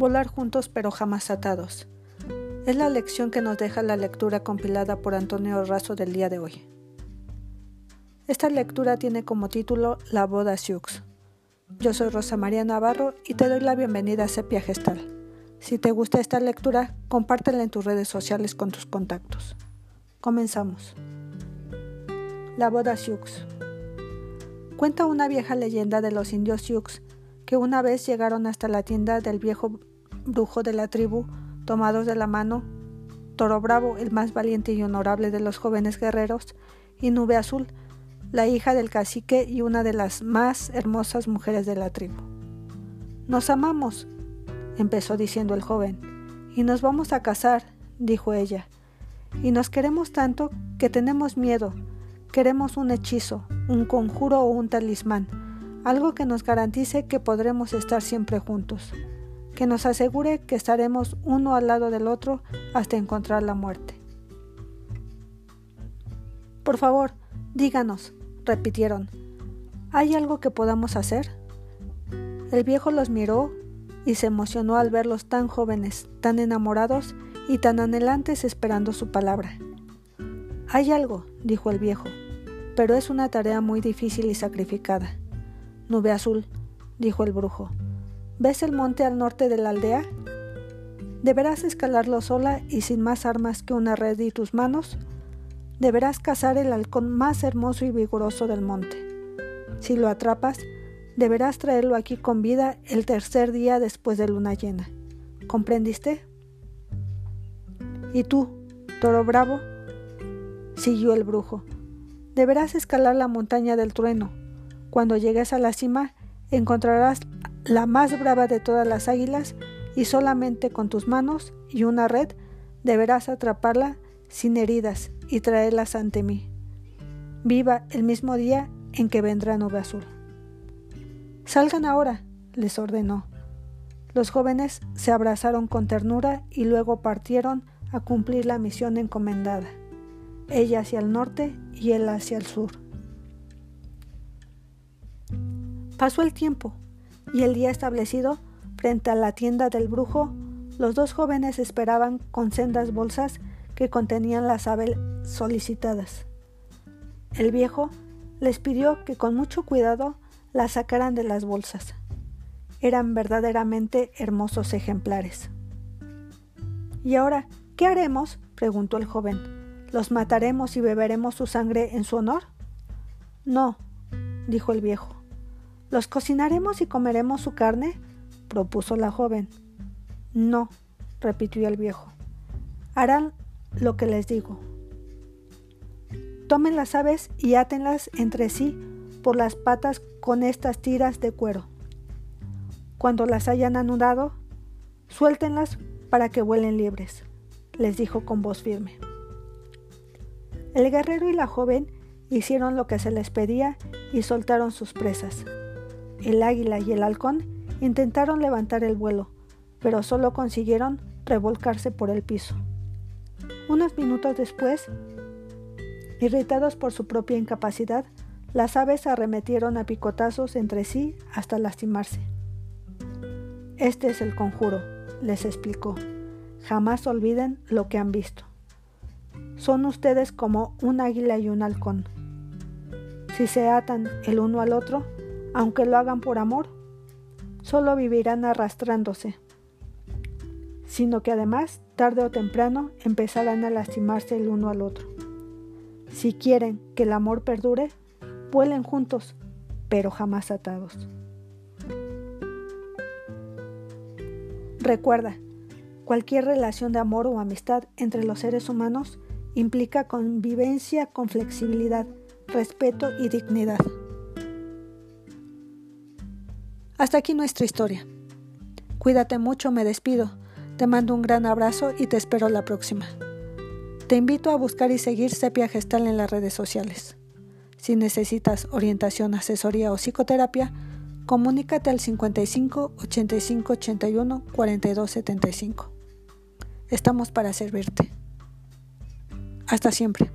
Volar juntos pero jamás atados. Es la lección que nos deja la lectura compilada por Antonio Razo del día de hoy. Esta lectura tiene como título La boda Sioux. Yo soy Rosa María Navarro y te doy la bienvenida a Sepia Gestal. Si te gusta esta lectura, compártela en tus redes sociales con tus contactos. Comenzamos. La boda Sioux. Cuenta una vieja leyenda de los indios Sioux que una vez llegaron hasta la tienda del viejo brujo de la tribu, tomados de la mano, Toro Bravo, el más valiente y honorable de los jóvenes guerreros, y Nube Azul, la hija del cacique y una de las más hermosas mujeres de la tribu. Nos amamos, empezó diciendo el joven, y nos vamos a casar, dijo ella, y nos queremos tanto que tenemos miedo, queremos un hechizo, un conjuro o un talismán, algo que nos garantice que podremos estar siempre juntos, que nos asegure que estaremos uno al lado del otro hasta encontrar la muerte. Por favor, díganos, repitieron, ¿hay algo que podamos hacer? El viejo los miró y se emocionó al verlos tan jóvenes, tan enamorados y tan anhelantes esperando su palabra. Hay algo, dijo el viejo, pero es una tarea muy difícil y sacrificada. Nube azul, dijo el brujo. ¿Ves el monte al norte de la aldea? Deberás escalarlo sola y sin más armas que una red y tus manos. Deberás cazar el halcón más hermoso y vigoroso del monte. Si lo atrapas, deberás traerlo aquí con vida el tercer día después de luna llena. ¿Comprendiste? ¿Y tú, toro bravo? siguió el brujo. Deberás escalar la montaña del trueno cuando llegues a la cima, encontrarás la más brava de todas las águilas y solamente con tus manos y una red deberás atraparla sin heridas y traerlas ante mí. Viva el mismo día en que vendrá Nube Azul. Salgan ahora, les ordenó. Los jóvenes se abrazaron con ternura y luego partieron a cumplir la misión encomendada, ella hacia el norte y él hacia el sur. Pasó el tiempo, y el día establecido, frente a la tienda del brujo, los dos jóvenes esperaban con sendas bolsas que contenían las aves solicitadas. El viejo les pidió que con mucho cuidado las sacaran de las bolsas. Eran verdaderamente hermosos ejemplares. ¿Y ahora qué haremos? preguntó el joven. ¿Los mataremos y beberemos su sangre en su honor? No, dijo el viejo. ¿Los cocinaremos y comeremos su carne? propuso la joven. No, repitió el viejo. Harán lo que les digo. Tomen las aves y átenlas entre sí por las patas con estas tiras de cuero. Cuando las hayan anudado, suéltenlas para que vuelen libres, les dijo con voz firme. El guerrero y la joven hicieron lo que se les pedía y soltaron sus presas. El águila y el halcón intentaron levantar el vuelo, pero solo consiguieron revolcarse por el piso. Unos minutos después, irritados por su propia incapacidad, las aves arremetieron a picotazos entre sí hasta lastimarse. Este es el conjuro, les explicó. Jamás olviden lo que han visto. Son ustedes como un águila y un halcón. Si se atan el uno al otro, aunque lo hagan por amor, solo vivirán arrastrándose, sino que además, tarde o temprano, empezarán a lastimarse el uno al otro. Si quieren que el amor perdure, vuelen juntos, pero jamás atados. Recuerda, cualquier relación de amor o amistad entre los seres humanos implica convivencia con flexibilidad, respeto y dignidad. Hasta aquí nuestra historia. Cuídate mucho, me despido. Te mando un gran abrazo y te espero la próxima. Te invito a buscar y seguir Sepia Gestal en las redes sociales. Si necesitas orientación, asesoría o psicoterapia, comunícate al 55 85 81 42 75. Estamos para servirte. Hasta siempre.